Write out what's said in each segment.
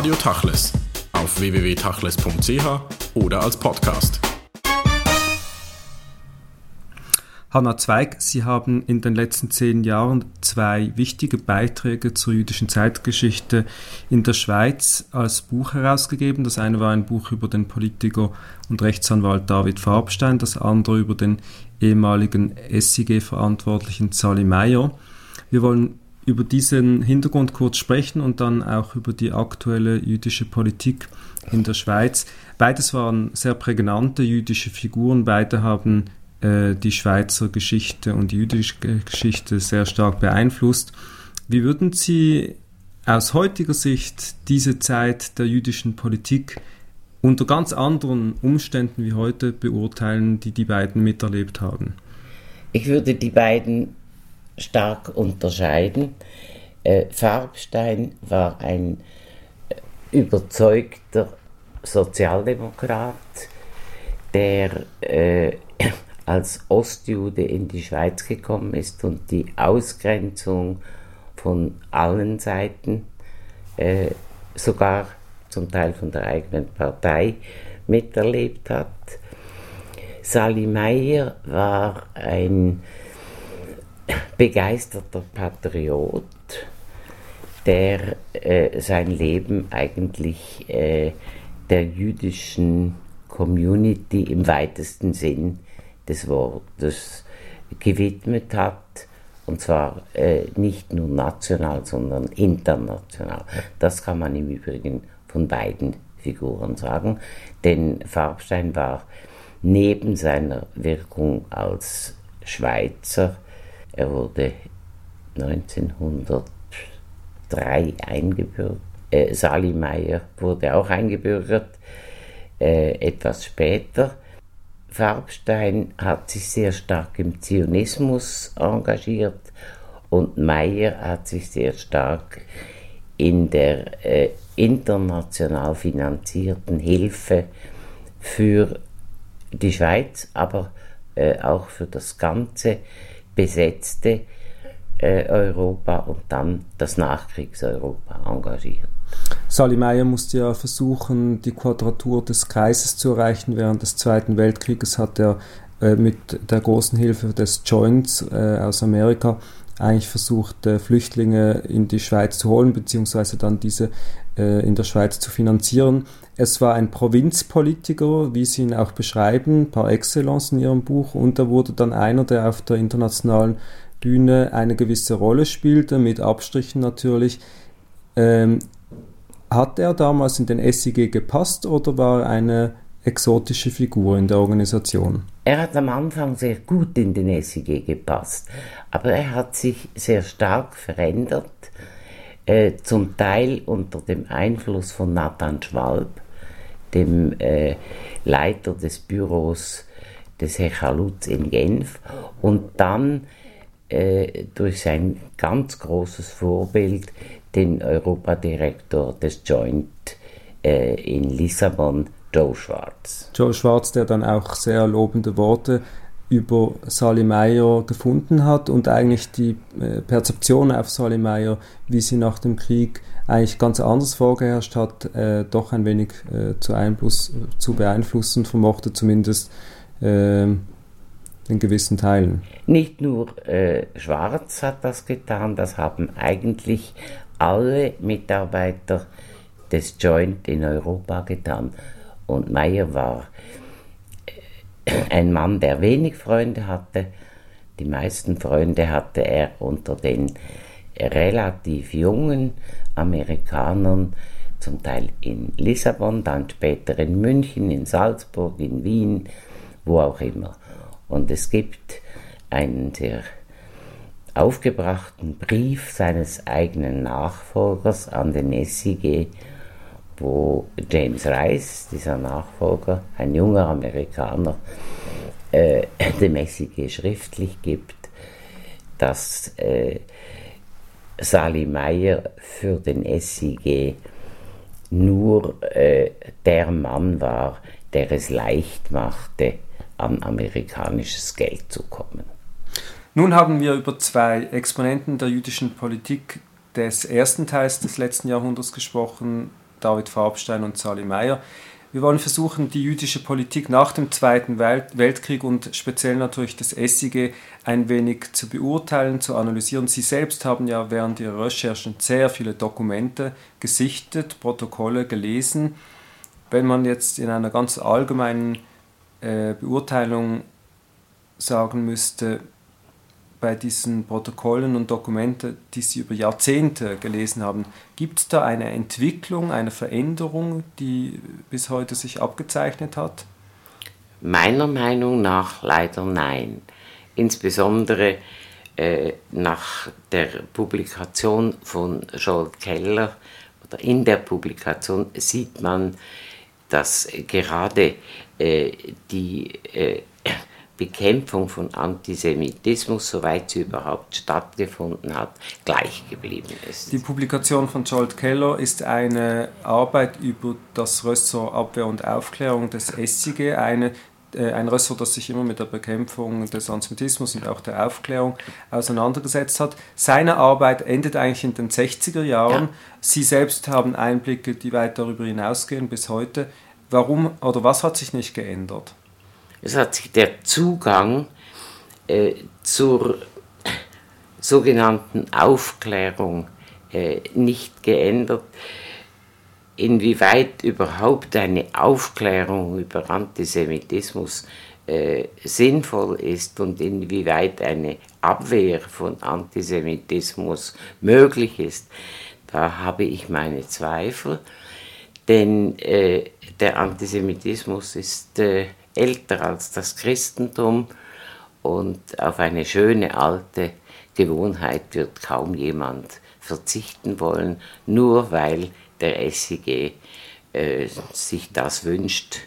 Radio Tachles auf www.tachles.ch oder als Podcast. Hanna Zweig, Sie haben in den letzten zehn Jahren zwei wichtige Beiträge zur jüdischen Zeitgeschichte in der Schweiz als Buch herausgegeben. Das eine war ein Buch über den Politiker und Rechtsanwalt David Farbstein, das andere über den ehemaligen SIG-Verantwortlichen Sally Meyer. Wir wollen über diesen Hintergrund kurz sprechen und dann auch über die aktuelle jüdische Politik in der Schweiz. Beides waren sehr prägnante jüdische Figuren, beide haben äh, die Schweizer Geschichte und die jüdische Geschichte sehr stark beeinflusst. Wie würden Sie aus heutiger Sicht diese Zeit der jüdischen Politik unter ganz anderen Umständen wie heute beurteilen, die die beiden miterlebt haben? Ich würde die beiden stark unterscheiden. Äh, Farbstein war ein äh, überzeugter Sozialdemokrat, der äh, als Ostjude in die Schweiz gekommen ist und die Ausgrenzung von allen Seiten, äh, sogar zum Teil von der eigenen Partei, miterlebt hat. Sally Meyer war ein begeisterter Patriot, der äh, sein Leben eigentlich äh, der jüdischen Community im weitesten Sinn des Wortes gewidmet hat. Und zwar äh, nicht nur national, sondern international. Das kann man im Übrigen von beiden Figuren sagen. Denn Farbstein war neben seiner Wirkung als Schweizer, er wurde 1903 eingebürgert, äh, Sali Meyer wurde auch eingebürgert, äh, etwas später. Farbstein hat sich sehr stark im Zionismus engagiert und Meyer hat sich sehr stark in der äh, international finanzierten Hilfe für die Schweiz, aber äh, auch für das ganze besetzte äh, Europa und dann das Nachkriegseuropa engagiert. Sally Meyer musste ja versuchen, die Quadratur des Kreises zu erreichen. Während des Zweiten Weltkrieges hat er äh, mit der großen Hilfe des Joints äh, aus Amerika eigentlich versucht, äh, Flüchtlinge in die Schweiz zu holen, beziehungsweise dann diese äh, in der Schweiz zu finanzieren. Es war ein Provinzpolitiker, wie Sie ihn auch beschreiben, par excellence in Ihrem Buch, und er wurde dann einer, der auf der internationalen Bühne eine gewisse Rolle spielte, mit Abstrichen natürlich. Ähm, hat er damals in den SIG gepasst oder war er eine exotische Figur in der Organisation? Er hat am Anfang sehr gut in den SIG gepasst, aber er hat sich sehr stark verändert, äh, zum Teil unter dem Einfluss von Nathan Schwalb, dem äh, Leiter des Büros des Hechalutz in Genf, und dann äh, durch sein ganz großes Vorbild den Europadirektor des Joint äh, in Lissabon, Joe Schwarz. Joe Schwarz, der dann auch sehr lobende Worte über Sally Meyer gefunden hat und eigentlich die äh, Perzeption auf Sally Meyer, wie sie nach dem Krieg eigentlich ganz anders vorgeherrscht hat, äh, doch ein wenig äh, zu, Einfluss, zu beeinflussen vermochte, zumindest ähm, in gewissen Teilen. Nicht nur äh, Schwarz hat das getan, das haben eigentlich alle Mitarbeiter des Joint in Europa getan. Und Meyer war äh, ein Mann, der wenig Freunde hatte. Die meisten Freunde hatte er unter den relativ jungen Amerikanern, zum Teil in Lissabon, dann später in München, in Salzburg, in Wien, wo auch immer. Und es gibt einen sehr aufgebrachten Brief seines eigenen Nachfolgers an den SIG, wo James Rice, dieser Nachfolger, ein junger Amerikaner, äh, dem SIG schriftlich gibt, dass äh, Sally Meyer für den SIG nur äh, der Mann war, der es leicht machte, an amerikanisches Geld zu kommen. Nun haben wir über zwei Exponenten der jüdischen Politik des ersten Teils des letzten Jahrhunderts gesprochen, David Farbstein und Sally Meyer. Wir wollen versuchen, die jüdische Politik nach dem Zweiten Weltkrieg und speziell natürlich das SIG ein wenig zu beurteilen, zu analysieren. Sie selbst haben ja während ihrer Recherchen sehr viele Dokumente gesichtet, Protokolle gelesen. Wenn man jetzt in einer ganz allgemeinen äh, Beurteilung sagen müsste, bei diesen Protokollen und Dokumenten, die Sie über Jahrzehnte gelesen haben, gibt es da eine Entwicklung, eine Veränderung, die bis heute sich abgezeichnet hat? Meiner Meinung nach leider nein. Insbesondere äh, nach der Publikation von Joel Keller oder in der Publikation sieht man, dass gerade äh, die äh, Bekämpfung von Antisemitismus, soweit sie überhaupt stattgefunden hat, gleich geblieben ist. Die Publikation von Jolt Keller ist eine Arbeit über das Ressort Abwehr und Aufklärung des SIG, eine äh, ein Ressort, das sich immer mit der Bekämpfung des Antisemitismus und auch der Aufklärung auseinandergesetzt hat. Seine Arbeit endet eigentlich in den 60er Jahren. Ja. Sie selbst haben Einblicke, die weit darüber hinausgehen bis heute. Warum oder was hat sich nicht geändert? Es hat sich der Zugang äh, zur sogenannten Aufklärung äh, nicht geändert. Inwieweit überhaupt eine Aufklärung über Antisemitismus äh, sinnvoll ist und inwieweit eine Abwehr von Antisemitismus möglich ist, da habe ich meine Zweifel, denn äh, der Antisemitismus ist äh, älter als das Christentum und auf eine schöne alte Gewohnheit wird kaum jemand verzichten wollen, nur weil der SIG äh, sich das wünscht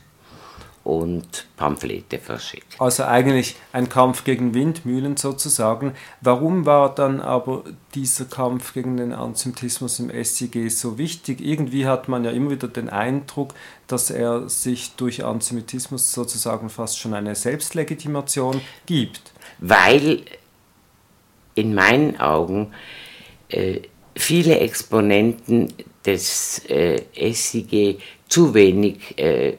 und Pamphlete verschickt. Also eigentlich ein Kampf gegen Windmühlen sozusagen. Warum war dann aber dieser Kampf gegen den Antisemitismus im SIG so wichtig? Irgendwie hat man ja immer wieder den Eindruck, dass er sich durch Antisemitismus sozusagen fast schon eine Selbstlegitimation gibt. Weil in meinen Augen äh, viele Exponenten des äh, SIG zu wenig äh,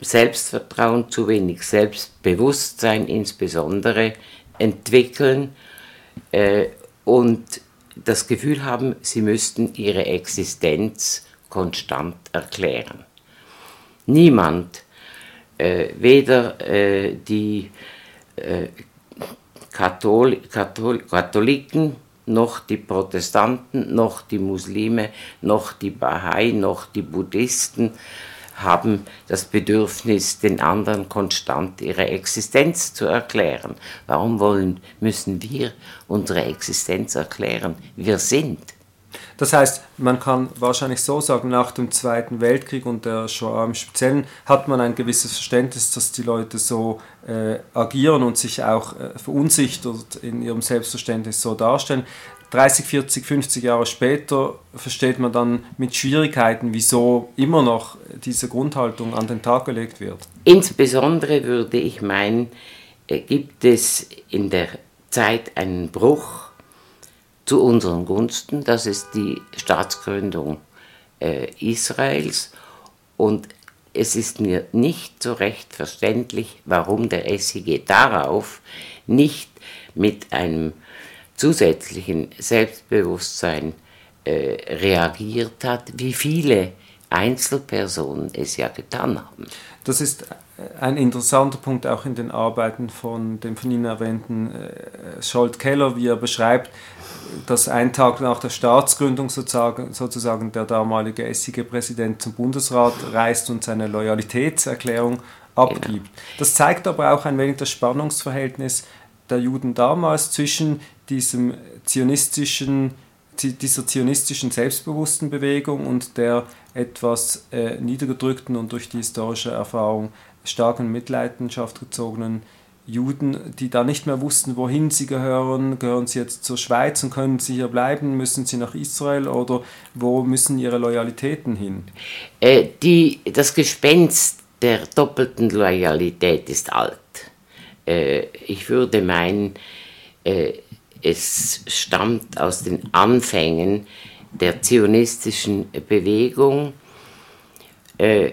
Selbstvertrauen, zu wenig Selbstbewusstsein insbesondere entwickeln äh, und das Gefühl haben, sie müssten ihre Existenz konstant erklären. Niemand, äh, weder äh, die äh, Kathol Kathol Katholiken noch die Protestanten, noch die Muslime, noch die Bahai, noch die Buddhisten, haben das Bedürfnis, den anderen konstant ihre Existenz zu erklären. Warum wollen, müssen wir unsere Existenz erklären? Wir sind. Das heißt, man kann wahrscheinlich so sagen, nach dem Zweiten Weltkrieg und der Shoah im Speziellen hat man ein gewisses Verständnis, dass die Leute so äh, agieren und sich auch äh, verunsichert in ihrem Selbstverständnis so darstellen. 30, 40, 50 Jahre später versteht man dann mit Schwierigkeiten, wieso immer noch diese Grundhaltung an den Tag gelegt wird. Insbesondere würde ich meinen, äh, gibt es in der Zeit einen Bruch zu unseren Gunsten. Das ist die Staatsgründung äh, Israels. Und es ist mir nicht so recht verständlich, warum der SIG darauf nicht mit einem zusätzlichen Selbstbewusstsein äh, reagiert hat, wie viele Einzelpersonen es ja getan haben. Das ist ein interessanter Punkt auch in den Arbeiten von dem von Ihnen erwähnten äh, Scholt Keller, wie er beschreibt, dass ein Tag nach der Staatsgründung sozusagen, sozusagen der damalige SIG-Präsident zum Bundesrat reist und seine Loyalitätserklärung abgibt. Genau. Das zeigt aber auch ein wenig das Spannungsverhältnis der Juden damals zwischen diesem zionistischen, dieser zionistischen selbstbewussten Bewegung und der etwas äh, niedergedrückten und durch die historische Erfahrung starken Mitleidenschaft gezogenen Juden, die da nicht mehr wussten, wohin sie gehören. Gehören sie jetzt zur Schweiz und können sie hier bleiben? Müssen sie nach Israel oder wo müssen ihre Loyalitäten hin? Äh, die, das Gespenst der doppelten Loyalität ist alt. Äh, ich würde meinen, äh, es stammt aus den Anfängen der zionistischen Bewegung. Äh,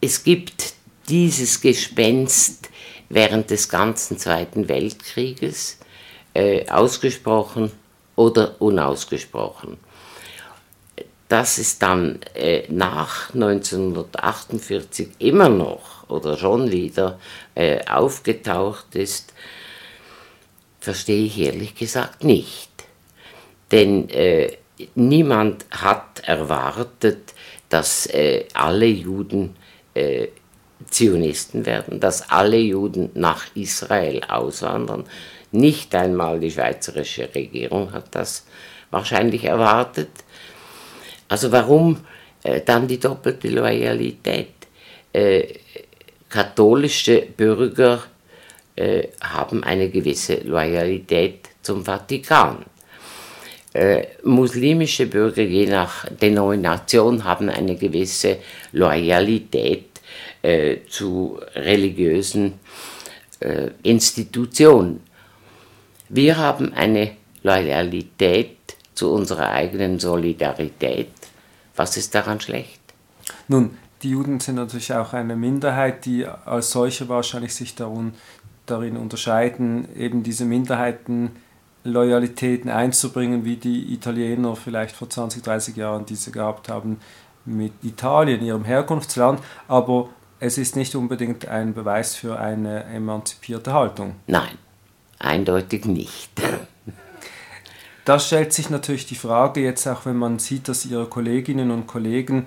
es gibt dieses Gespenst während des ganzen Zweiten Weltkrieges, ausgesprochen oder unausgesprochen. Dass es dann nach 1948 immer noch oder schon wieder äh, aufgetaucht ist, verstehe ich ehrlich gesagt nicht. Denn äh, niemand hat erwartet, dass äh, alle Juden äh, Zionisten werden, dass alle Juden nach Israel auswandern. Nicht einmal die schweizerische Regierung hat das wahrscheinlich erwartet. Also warum äh, dann die doppelte Loyalität? Äh, katholische Bürger äh, haben eine gewisse Loyalität zum Vatikan. Äh, muslimische Bürger je nach Denomination haben eine gewisse Loyalität äh, zu religiösen äh, Institutionen. Wir haben eine Loyalität zu unserer eigenen Solidarität. Was ist daran schlecht? Nun, die Juden sind natürlich auch eine Minderheit, die als solche wahrscheinlich sich darin, darin unterscheiden, eben diese Minderheiten Loyalitäten einzubringen, wie die Italiener vielleicht vor 20, 30 Jahren diese gehabt haben mit Italien, ihrem Herkunftsland. Aber es ist nicht unbedingt ein Beweis für eine emanzipierte Haltung. Nein, eindeutig nicht. Da stellt sich natürlich die Frage, jetzt auch wenn man sieht, dass Ihre Kolleginnen und Kollegen,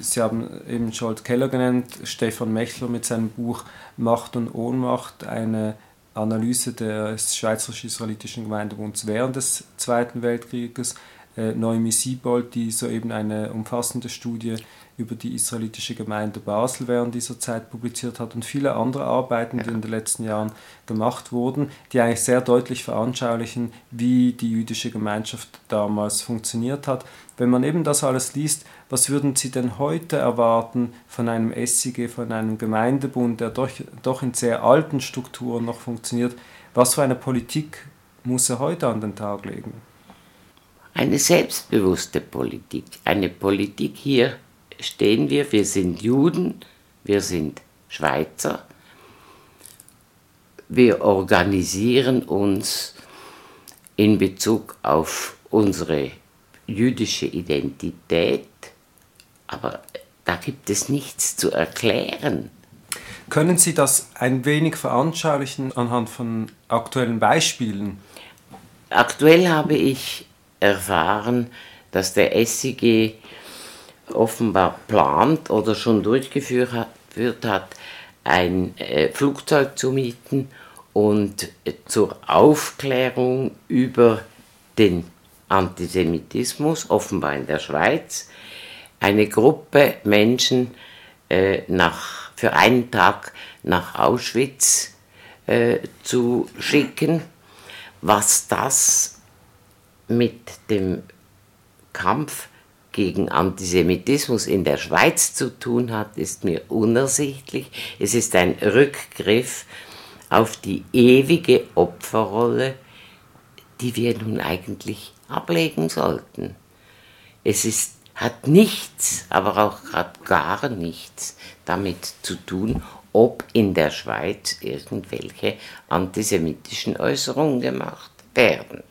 Sie haben eben Scholt Keller genannt, Stefan Mechler mit seinem Buch Macht und Ohnmacht, eine Analyse des Schweizerisch-Israelitischen Gemeindebunds während des Zweiten Weltkrieges, äh, Noemi Siebold, die soeben eine umfassende Studie über die israelitische Gemeinde Basel während dieser Zeit publiziert hat und viele andere Arbeiten, die in den letzten Jahren gemacht wurden, die eigentlich sehr deutlich veranschaulichen, wie die jüdische Gemeinschaft damals funktioniert hat. Wenn man eben das alles liest, was würden Sie denn heute erwarten von einem SIG, von einem Gemeindebund, der doch, doch in sehr alten Strukturen noch funktioniert? Was für eine Politik muss er heute an den Tag legen? Eine selbstbewusste Politik, eine Politik hier stehen wir, wir sind Juden, wir sind Schweizer, wir organisieren uns in Bezug auf unsere jüdische Identität, aber da gibt es nichts zu erklären. Können Sie das ein wenig veranschaulichen anhand von aktuellen Beispielen? Aktuell habe ich erfahren, dass der SIG offenbar plant oder schon durchgeführt hat, ein äh, Flugzeug zu mieten und äh, zur Aufklärung über den Antisemitismus, offenbar in der Schweiz, eine Gruppe Menschen äh, nach, für einen Tag nach Auschwitz äh, zu schicken. Was das mit dem Kampf gegen Antisemitismus in der Schweiz zu tun hat, ist mir unersichtlich. Es ist ein Rückgriff auf die ewige Opferrolle, die wir nun eigentlich ablegen sollten. Es ist, hat nichts, aber auch gerade gar nichts damit zu tun, ob in der Schweiz irgendwelche antisemitischen Äußerungen gemacht werden.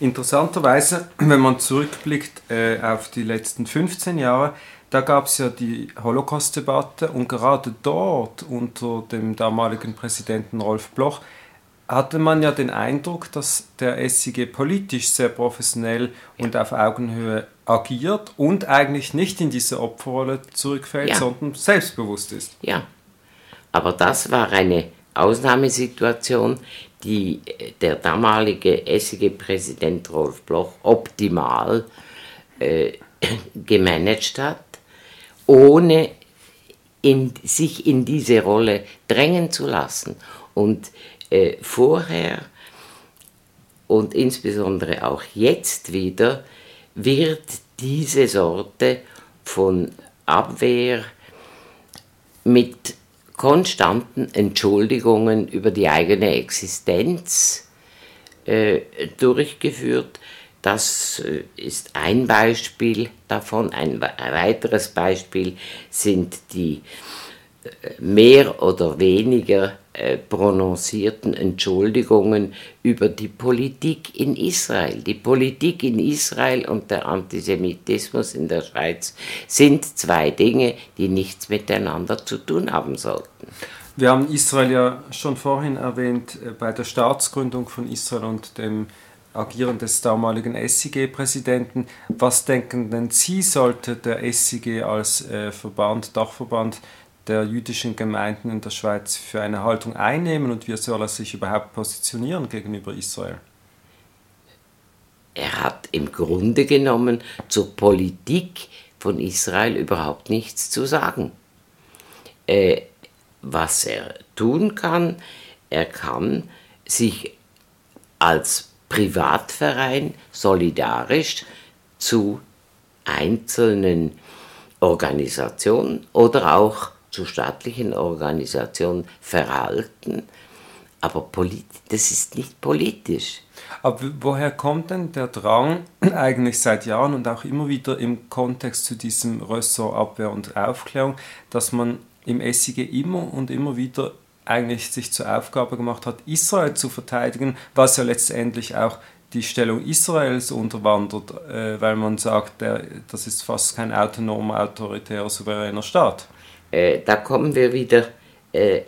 Interessanterweise, wenn man zurückblickt äh, auf die letzten 15 Jahre, da gab es ja die Holocaust-Debatte und gerade dort unter dem damaligen Präsidenten Rolf Bloch hatte man ja den Eindruck, dass der SIG politisch sehr professionell und auf Augenhöhe agiert und eigentlich nicht in diese Opferrolle zurückfällt, ja. sondern selbstbewusst ist. Ja, aber das war eine Ausnahmesituation, die der damalige SEG-Präsident Rolf Bloch optimal äh, gemanagt hat, ohne in, sich in diese Rolle drängen zu lassen. Und äh, vorher und insbesondere auch jetzt wieder wird diese Sorte von Abwehr mit konstanten Entschuldigungen über die eigene Existenz äh, durchgeführt. Das äh, ist ein Beispiel davon. Ein weiteres Beispiel sind die äh, mehr oder weniger äh, prononcierten Entschuldigungen über die Politik in Israel. Die Politik in Israel und der Antisemitismus in der Schweiz sind zwei Dinge, die nichts miteinander zu tun haben sollten. Wir haben Israel ja schon vorhin erwähnt bei der Staatsgründung von Israel und dem Agieren des damaligen SIG-Präsidenten. Was denken denn Sie, sollte der SIG als äh, Verband, Dachverband der jüdischen Gemeinden in der Schweiz für eine Haltung einnehmen und wie soll er sich überhaupt positionieren gegenüber Israel? Er hat im Grunde genommen zur Politik von Israel überhaupt nichts zu sagen. Äh, was er tun kann, er kann sich als Privatverein solidarisch zu einzelnen Organisationen oder auch zu staatlichen Organisationen verhalten. Aber das ist nicht politisch. Aber woher kommt denn der Drang, eigentlich seit Jahren und auch immer wieder im Kontext zu diesem Ressort Abwehr und Aufklärung, dass man im SIG immer und immer wieder eigentlich sich zur Aufgabe gemacht hat, Israel zu verteidigen, was ja letztendlich auch die Stellung Israels unterwandert, äh, weil man sagt, das ist fast kein autonomer, autoritärer, souveräner Staat. Äh, da kommen wir wieder äh,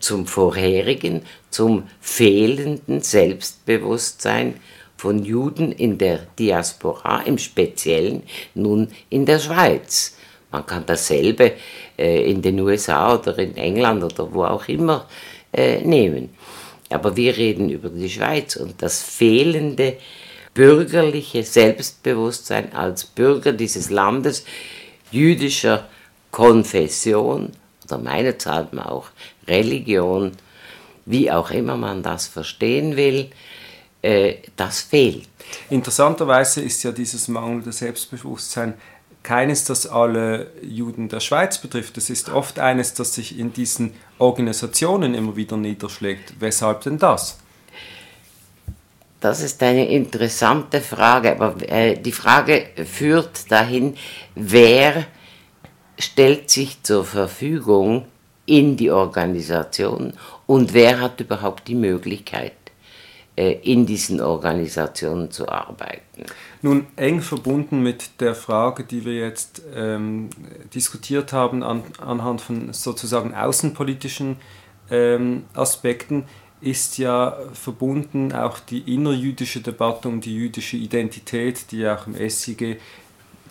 zum vorherigen, zum fehlenden Selbstbewusstsein von Juden in der Diaspora, im Speziellen nun in der Schweiz. Man kann dasselbe äh, in den USA oder in England oder wo auch immer äh, nehmen. Aber wir reden über die Schweiz und das fehlende bürgerliche Selbstbewusstsein als Bürger dieses Landes jüdischer Konfession oder meinethalben auch Religion, wie auch immer man das verstehen will, äh, das fehlt. Interessanterweise ist ja dieses mangelnde Selbstbewusstsein keines, das alle Juden der Schweiz betrifft. Es ist oft eines, das sich in diesen Organisationen immer wieder niederschlägt. Weshalb denn das? Das ist eine interessante Frage, aber äh, die Frage führt dahin, wer stellt sich zur Verfügung in die Organisation und wer hat überhaupt die Möglichkeit, äh, in diesen Organisationen zu arbeiten. Nun eng verbunden mit der Frage, die wir jetzt ähm, diskutiert haben, an, anhand von sozusagen außenpolitischen ähm, Aspekten, ist ja verbunden auch die innerjüdische Debatte um die jüdische Identität, die auch im SIG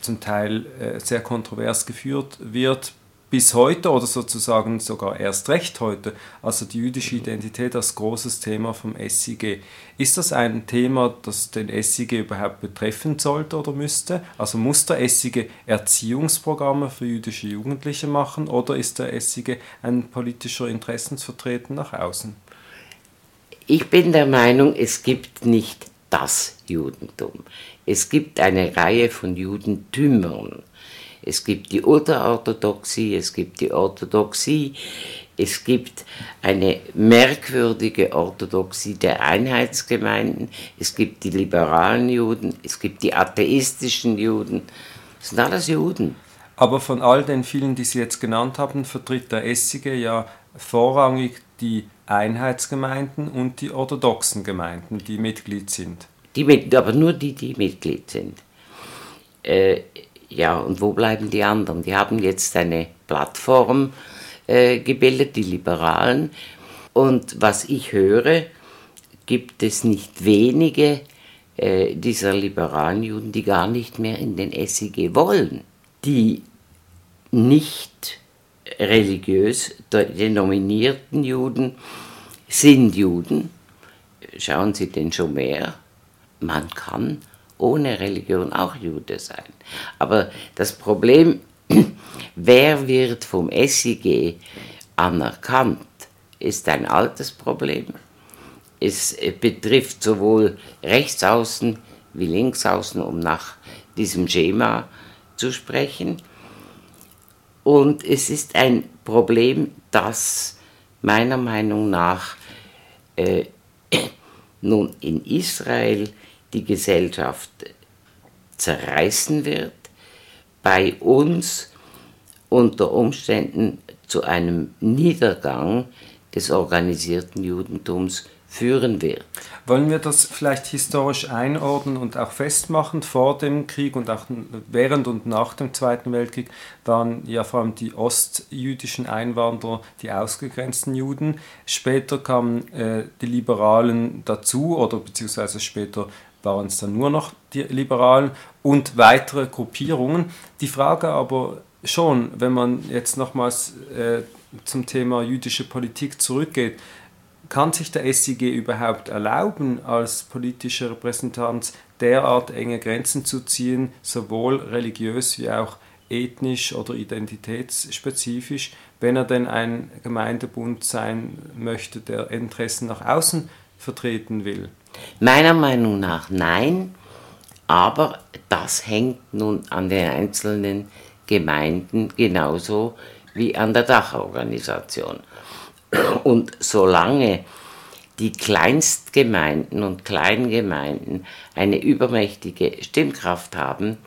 zum Teil äh, sehr kontrovers geführt wird, bis heute oder sozusagen sogar erst recht heute, also die jüdische Identität als großes Thema vom SIG. Ist das ein Thema, das den SIG überhaupt betreffen sollte oder müsste? Also muss der SIG Erziehungsprogramme für jüdische Jugendliche machen oder ist der SIG ein politischer Interessensvertreter nach außen? Ich bin der Meinung, es gibt nicht das Judentum. Es gibt eine Reihe von Judentümern es gibt die Ultraorthodoxie, es gibt die Orthodoxie, es gibt eine merkwürdige Orthodoxie der Einheitsgemeinden, es gibt die liberalen Juden, es gibt die atheistischen Juden. Das sind alles Juden. Aber von all den vielen, die Sie jetzt genannt haben, vertritt der Essige ja vorrangig die Einheitsgemeinden und die orthodoxen Gemeinden, die Mitglied sind. Die, aber nur die, die Mitglied sind. Äh, ja, und wo bleiben die anderen? Die haben jetzt eine Plattform äh, gebildet, die Liberalen. Und was ich höre, gibt es nicht wenige äh, dieser liberalen Juden, die gar nicht mehr in den SIG wollen, die nicht religiös denominierten Juden sind Juden. Schauen Sie den Schomer. Man kann ohne Religion auch Jude sein. Aber das Problem, wer wird vom SIG anerkannt, ist ein altes Problem. Es betrifft sowohl Rechtsaußen wie Linksaußen, um nach diesem Schema zu sprechen. Und es ist ein Problem, das meiner Meinung nach äh, nun in Israel die Gesellschaft zerreißen wird, bei uns unter Umständen zu einem Niedergang des organisierten Judentums führen wird. Wollen wir das vielleicht historisch einordnen und auch festmachen? Vor dem Krieg und auch während und nach dem Zweiten Weltkrieg waren ja vor allem die ostjüdischen Einwanderer die ausgegrenzten Juden. Später kamen äh, die Liberalen dazu oder beziehungsweise später waren es dann nur noch die Liberalen und weitere Gruppierungen. Die Frage aber schon, wenn man jetzt nochmals äh, zum Thema jüdische Politik zurückgeht, kann sich der SIG überhaupt erlauben, als politischer Repräsentant derart enge Grenzen zu ziehen, sowohl religiös wie auch ethnisch oder identitätsspezifisch, wenn er denn ein Gemeindebund sein möchte, der Interessen nach außen vertreten will? Meiner Meinung nach nein, aber das hängt nun an den einzelnen Gemeinden genauso wie an der Dachorganisation. Und solange die Kleinstgemeinden und Kleingemeinden eine übermächtige Stimmkraft haben,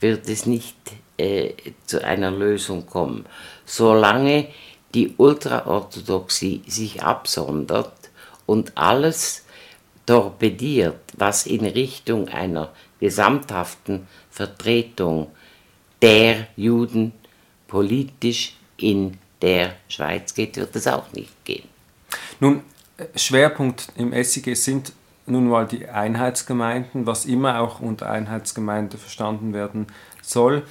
wird es nicht äh, zu einer Lösung kommen. Solange die Ultraorthodoxie sich absondert und alles torpediert, was in Richtung einer gesamthaften Vertretung der Juden politisch in der Schweiz geht, wird es auch nicht gehen. Nun, Schwerpunkt im SIG sind nun mal die Einheitsgemeinden, was immer auch unter Einheitsgemeinde verstanden werden soll.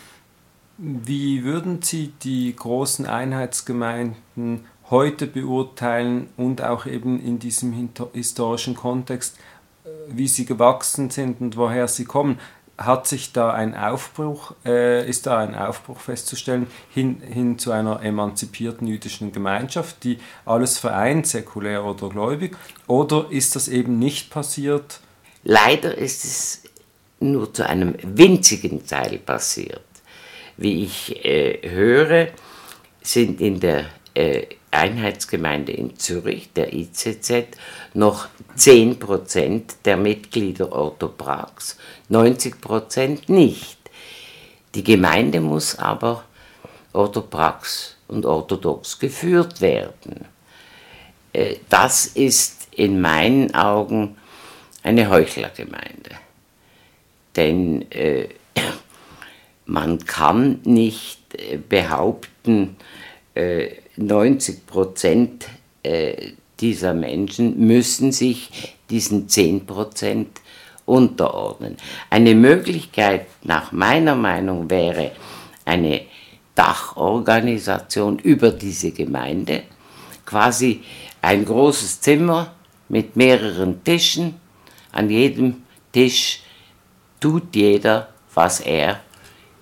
Wie würden Sie die großen Einheitsgemeinden heute beurteilen und auch eben in diesem historischen Kontext, äh, wie sie gewachsen sind und woher sie kommen? Hat sich da ein Aufbruch, äh, ist da ein Aufbruch festzustellen hin, hin zu einer emanzipierten jüdischen Gemeinschaft, die alles vereint, säkulär oder gläubig, oder ist das eben nicht passiert? Leider ist es nur zu einem winzigen Teil passiert. Wie ich äh, höre, sind in der äh, Einheitsgemeinde in Zürich, der ICZ, noch 10% der Mitglieder Orthoprax, 90% nicht. Die Gemeinde muss aber orthoprax und orthodox geführt werden. Äh, das ist in meinen Augen eine Heuchlergemeinde. Denn äh, man kann nicht äh, behaupten, 90 Prozent äh, dieser Menschen müssen sich diesen 10 Prozent unterordnen. Eine Möglichkeit nach meiner Meinung wäre eine Dachorganisation über diese Gemeinde, quasi ein großes Zimmer mit mehreren Tischen. An jedem Tisch tut jeder, was er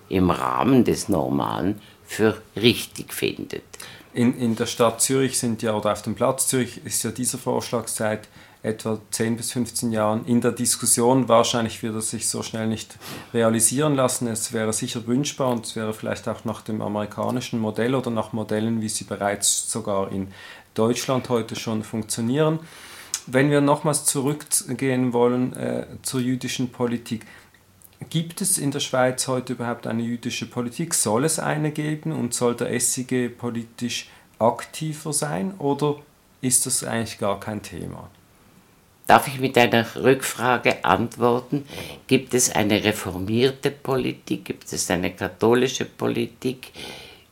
im Rahmen des Normalen für richtig findet. In, in der Stadt Zürich sind ja, oder auf dem Platz Zürich ist ja dieser Vorschlag seit etwa 10 bis 15 Jahren in der Diskussion. Wahrscheinlich wird er sich so schnell nicht realisieren lassen. Es wäre sicher wünschbar und es wäre vielleicht auch nach dem amerikanischen Modell oder nach Modellen, wie sie bereits sogar in Deutschland heute schon funktionieren. Wenn wir nochmals zurückgehen wollen äh, zur jüdischen Politik, Gibt es in der Schweiz heute überhaupt eine jüdische Politik? Soll es eine geben und soll der SIG politisch aktiver sein oder ist das eigentlich gar kein Thema? Darf ich mit einer Rückfrage antworten? Gibt es eine reformierte Politik? Gibt es eine katholische Politik?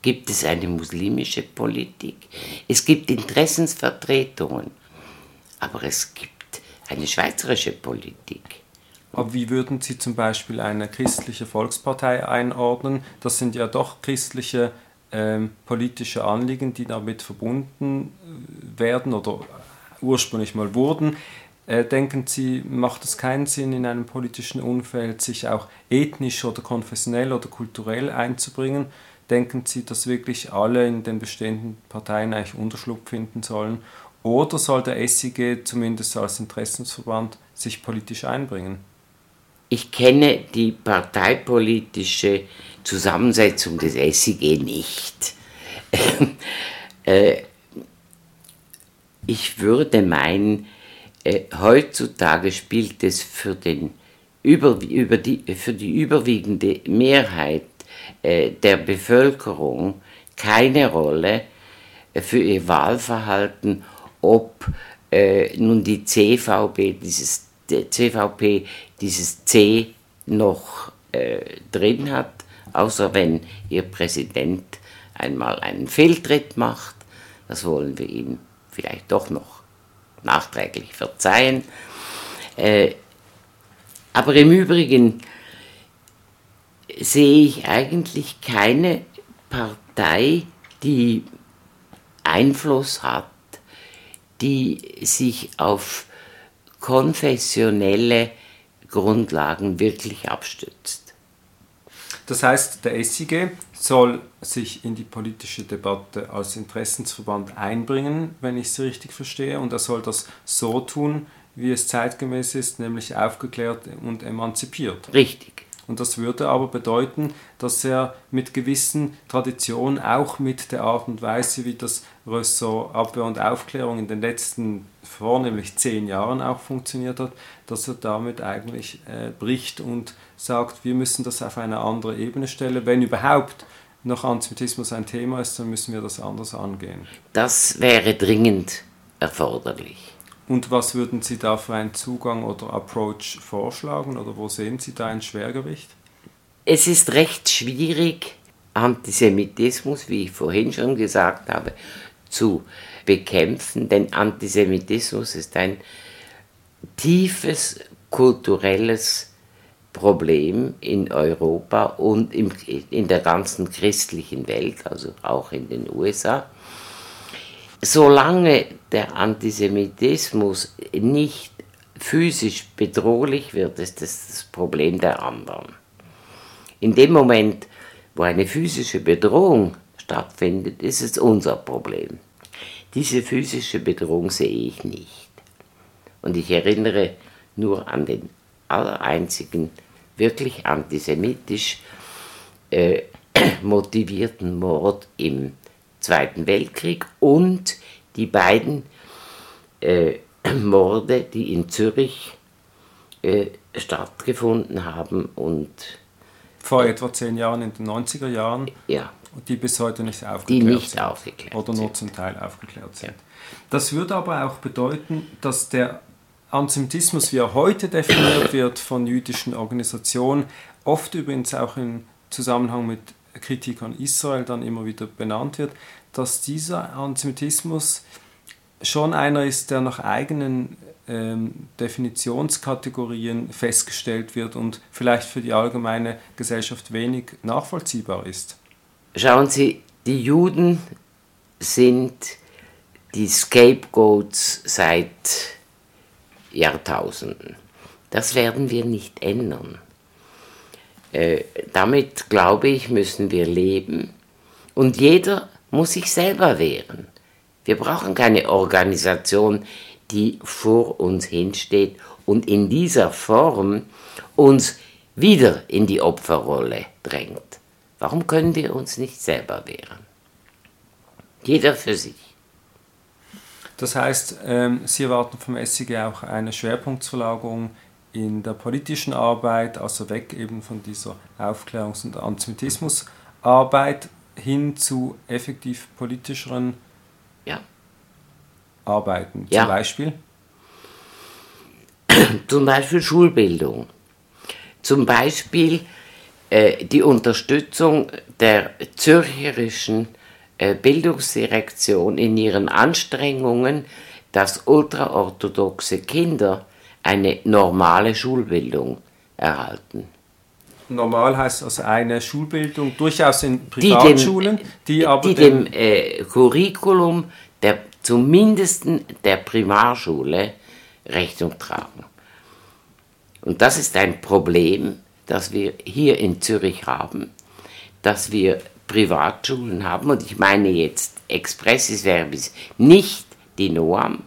Gibt es eine muslimische Politik? Es gibt Interessensvertretungen, aber es gibt eine schweizerische Politik. Aber wie würden Sie zum Beispiel eine christliche Volkspartei einordnen? Das sind ja doch christliche ähm, politische Anliegen, die damit verbunden äh, werden oder ursprünglich mal wurden. Äh, denken Sie, macht es keinen Sinn, in einem politischen Umfeld sich auch ethnisch oder konfessionell oder kulturell einzubringen? Denken Sie, dass wirklich alle in den bestehenden Parteien eigentlich Unterschlupf finden sollen? Oder soll der SIG zumindest als Interessensverband sich politisch einbringen? Ich kenne die parteipolitische Zusammensetzung des SIG nicht. Äh, ich würde meinen, äh, heutzutage spielt es für den über, über die, für die überwiegende Mehrheit äh, der Bevölkerung keine Rolle für ihr Wahlverhalten, ob nun die CVP dieses, CVP dieses C noch äh, drin hat, außer wenn ihr Präsident einmal einen Fehltritt macht. Das wollen wir ihm vielleicht doch noch nachträglich verzeihen. Äh, aber im Übrigen sehe ich eigentlich keine Partei, die Einfluss hat, die sich auf konfessionelle Grundlagen wirklich abstützt. Das heißt, der SIG soll sich in die politische Debatte als Interessensverband einbringen, wenn ich es richtig verstehe, und er soll das so tun, wie es zeitgemäß ist, nämlich aufgeklärt und emanzipiert. Richtig. Und das würde aber bedeuten, dass er mit gewissen Traditionen, auch mit der Art und Weise, wie das Ressort Abwehr und Aufklärung in den letzten vornehmlich zehn Jahren auch funktioniert hat, dass er damit eigentlich äh, bricht und sagt, wir müssen das auf eine andere Ebene stellen. Wenn überhaupt noch Antisemitismus ein Thema ist, dann müssen wir das anders angehen. Das wäre dringend erforderlich. Und was würden Sie da für einen Zugang oder Approach vorschlagen oder wo sehen Sie da ein Schwergewicht? Es ist recht schwierig, Antisemitismus, wie ich vorhin schon gesagt habe, zu bekämpfen, denn Antisemitismus ist ein tiefes kulturelles Problem in Europa und in der ganzen christlichen Welt, also auch in den USA solange der Antisemitismus nicht physisch bedrohlich wird, ist das das Problem der anderen. In dem Moment, wo eine physische Bedrohung stattfindet, ist es unser Problem. Diese physische Bedrohung sehe ich nicht. Und ich erinnere nur an den allereinzigen wirklich antisemitisch äh, motivierten Mord im Zweiten Weltkrieg und die beiden äh, Morde, die in Zürich äh, stattgefunden haben und vor etwa zehn Jahren in den 90er Jahren, ja, die bis heute nicht aufgeklärt die nicht sind aufgeklärt oder nur zum Teil aufgeklärt sind. Ja. Das würde aber auch bedeuten, dass der Antisemitismus, wie er heute definiert wird von jüdischen Organisationen, oft übrigens auch im Zusammenhang mit Kritik an Israel dann immer wieder benannt wird, dass dieser Antisemitismus schon einer ist, der nach eigenen ähm, Definitionskategorien festgestellt wird und vielleicht für die allgemeine Gesellschaft wenig nachvollziehbar ist. Schauen Sie, die Juden sind die Scapegoats seit Jahrtausenden. Das werden wir nicht ändern. Äh, damit, glaube ich, müssen wir leben. Und jeder muss sich selber wehren. Wir brauchen keine Organisation, die vor uns hinsteht und in dieser Form uns wieder in die Opferrolle drängt. Warum können wir uns nicht selber wehren? Jeder für sich. Das heißt, ähm, Sie erwarten vom SIG auch eine Schwerpunktverlagerung in der politischen Arbeit, also weg eben von dieser Aufklärungs- und Antisemitismusarbeit hin zu effektiv politischeren ja. Arbeiten. Ja. Zum Beispiel? Zum Beispiel Schulbildung. Zum Beispiel die Unterstützung der zürcherischen äh, Bildungsdirektion in ihren Anstrengungen, dass ultraorthodoxe Kinder eine normale Schulbildung erhalten. Normal heißt also eine Schulbildung durchaus in Privatschulen, die, dem, die aber die dem, dem äh, Curriculum der zumindest der Primarschule Rechnung tragen. Und das ist ein Problem, das wir hier in Zürich haben, dass wir Privatschulen haben, und ich meine jetzt expressis verbis nicht die Noam,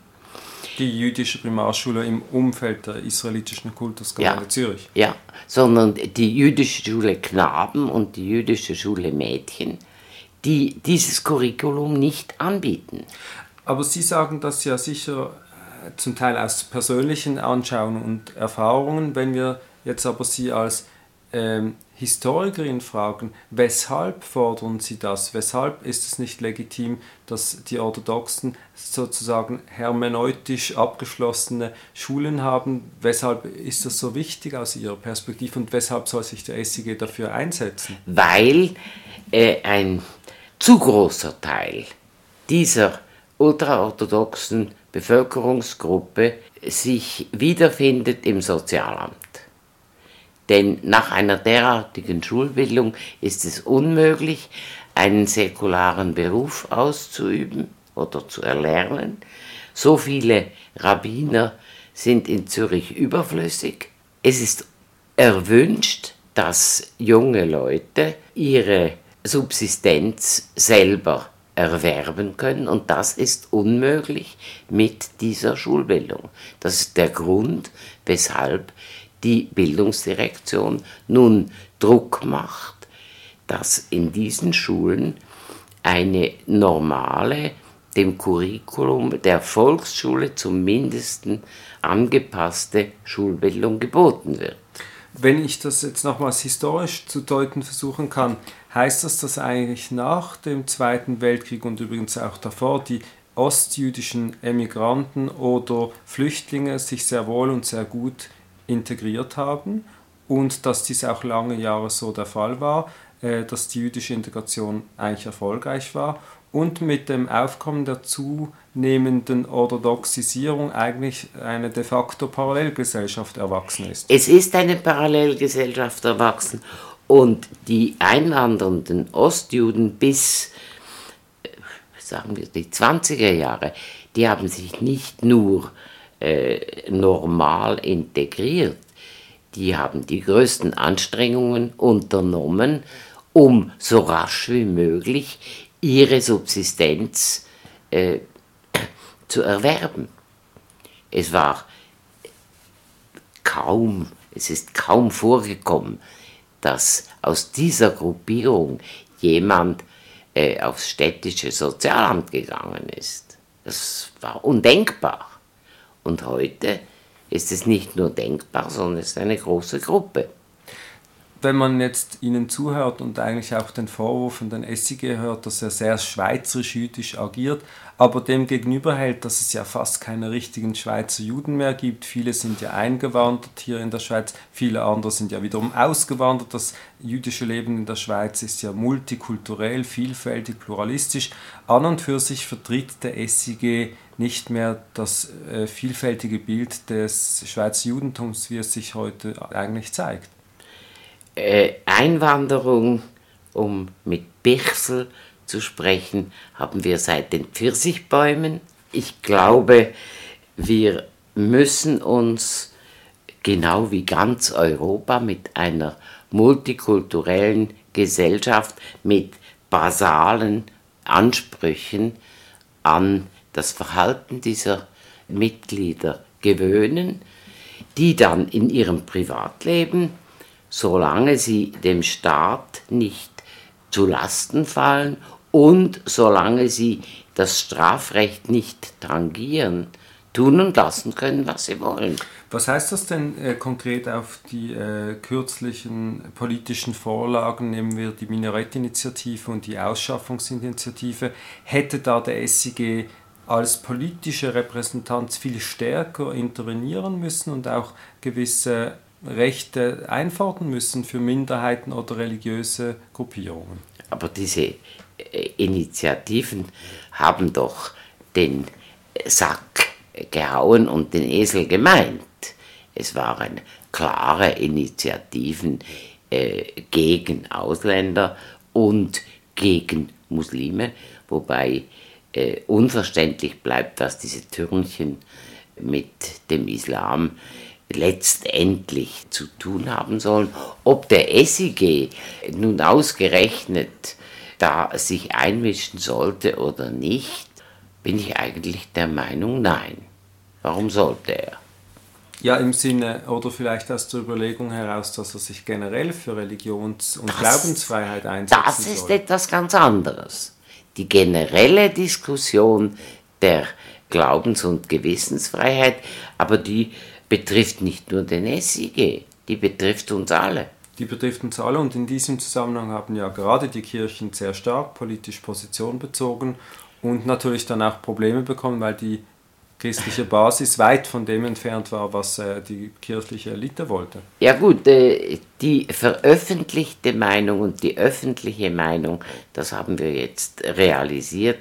die jüdische Primarschule im Umfeld der israelitischen Kultusgemeinde ja, Zürich. Ja, sondern die jüdische Schule Knaben und die jüdische Schule Mädchen, die dieses Curriculum nicht anbieten. Aber Sie sagen das ja sicher äh, zum Teil aus persönlichen Anschauungen und Erfahrungen, wenn wir jetzt aber Sie als ähm, Historikerin fragen, weshalb fordern sie das? Weshalb ist es nicht legitim, dass die Orthodoxen sozusagen hermeneutisch abgeschlossene Schulen haben? Weshalb ist das so wichtig aus ihrer Perspektive und weshalb soll sich der SIG dafür einsetzen? Weil äh, ein zu großer Teil dieser ultraorthodoxen Bevölkerungsgruppe sich wiederfindet im Sozialamt. Denn nach einer derartigen Schulbildung ist es unmöglich, einen säkularen Beruf auszuüben oder zu erlernen. So viele Rabbiner sind in Zürich überflüssig. Es ist erwünscht, dass junge Leute ihre Subsistenz selber erwerben können und das ist unmöglich mit dieser Schulbildung. Das ist der Grund, weshalb die Bildungsdirektion nun Druck macht, dass in diesen Schulen eine normale, dem Curriculum der Volksschule zumindest angepasste Schulbildung geboten wird. Wenn ich das jetzt nochmals historisch zu deuten versuchen kann, heißt das, dass eigentlich nach dem Zweiten Weltkrieg und übrigens auch davor die ostjüdischen Emigranten oder Flüchtlinge sich sehr wohl und sehr gut integriert haben und dass dies auch lange Jahre so der Fall war, äh, dass die jüdische Integration eigentlich erfolgreich war und mit dem Aufkommen der zunehmenden Orthodoxisierung eigentlich eine de facto Parallelgesellschaft erwachsen ist. Es ist eine Parallelgesellschaft erwachsen und die einwandernden Ostjuden bis, äh, sagen wir, die 20er Jahre, die haben sich nicht nur äh, normal integriert. Die haben die größten Anstrengungen unternommen, um so rasch wie möglich ihre Subsistenz äh, zu erwerben. Es war kaum, es ist kaum vorgekommen, dass aus dieser Gruppierung jemand äh, aufs städtische Sozialamt gegangen ist. Das war undenkbar. Und heute ist es nicht nur denkbar, sondern es ist eine große Gruppe. Wenn man jetzt Ihnen zuhört und eigentlich auch den Vorwurf von den SIG hört, dass er sehr schweizerisch-jüdisch agiert, aber dem gegenüber hält, dass es ja fast keine richtigen Schweizer Juden mehr gibt. Viele sind ja eingewandert hier in der Schweiz, viele andere sind ja wiederum ausgewandert. Das jüdische Leben in der Schweiz ist ja multikulturell, vielfältig, pluralistisch. An und für sich vertritt der SIG nicht mehr das äh, vielfältige Bild des Schweizer Judentums, wie es sich heute eigentlich zeigt. Äh, Einwanderung, um mit Bichsel zu sprechen, haben wir seit den Pfirsichbäumen. Ich glaube, wir müssen uns genau wie ganz Europa mit einer multikulturellen Gesellschaft mit basalen Ansprüchen an das Verhalten dieser Mitglieder gewöhnen, die dann in ihrem Privatleben, solange sie dem Staat nicht zu Lasten fallen und solange sie das Strafrecht nicht tangieren, tun und lassen können, was sie wollen. Was heißt das denn äh, konkret auf die äh, kürzlichen politischen Vorlagen? Nehmen wir die Minarettinitiative und die Ausschaffungsinitiative. Hätte da der SIG als politische Repräsentanz viel stärker intervenieren müssen und auch gewisse Rechte einfordern müssen für Minderheiten oder religiöse Gruppierungen. Aber diese äh, Initiativen haben doch den Sack gehauen und den Esel gemeint. Es waren klare Initiativen äh, gegen Ausländer und gegen Muslime, wobei äh, unverständlich bleibt, was diese Türmchen mit dem Islam letztendlich zu tun haben sollen. Ob der SIG nun ausgerechnet da sich einmischen sollte oder nicht, bin ich eigentlich der Meinung, nein. Warum sollte er? Ja, im Sinne oder vielleicht aus der Überlegung heraus, dass er sich generell für Religions- und das, Glaubensfreiheit einsetzt. Das ist soll. etwas ganz anderes die generelle Diskussion der Glaubens- und Gewissensfreiheit, aber die betrifft nicht nur den SIG, die betrifft uns alle. Die betrifft uns alle und in diesem Zusammenhang haben ja gerade die Kirchen sehr stark politisch Position bezogen und natürlich dann auch Probleme bekommen, weil die christliche Basis weit von dem entfernt war, was äh, die kirchliche Elite wollte. Ja gut, äh, die veröffentlichte Meinung und die öffentliche Meinung, das haben wir jetzt realisiert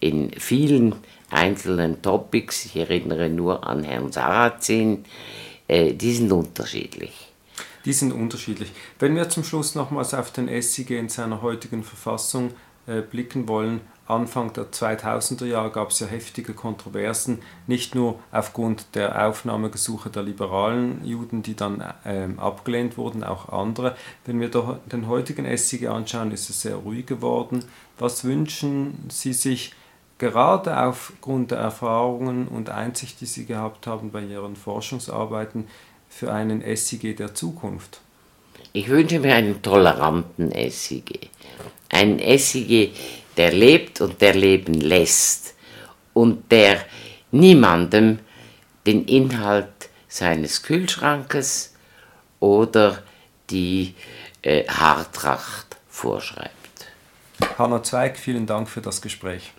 in vielen einzelnen Topics. Ich erinnere nur an Herrn Sarrazin. Äh, die sind unterschiedlich. Die sind unterschiedlich. Wenn wir zum Schluss nochmals auf den SIG in seiner heutigen Verfassung blicken wollen, Anfang der 2000er Jahre gab es ja heftige Kontroversen, nicht nur aufgrund der Aufnahmegesuche der liberalen Juden, die dann ähm, abgelehnt wurden, auch andere. Wenn wir den heutigen SIG anschauen, ist es sehr ruhig geworden. Was wünschen Sie sich gerade aufgrund der Erfahrungen und Einsicht, die Sie gehabt haben bei Ihren Forschungsarbeiten, für einen SIG der Zukunft? Ich wünsche mir einen toleranten SIG. Einen SIG, der lebt und der leben lässt und der niemandem den Inhalt seines Kühlschrankes oder die äh, Haartracht vorschreibt. Hanna Zweig, vielen Dank für das Gespräch.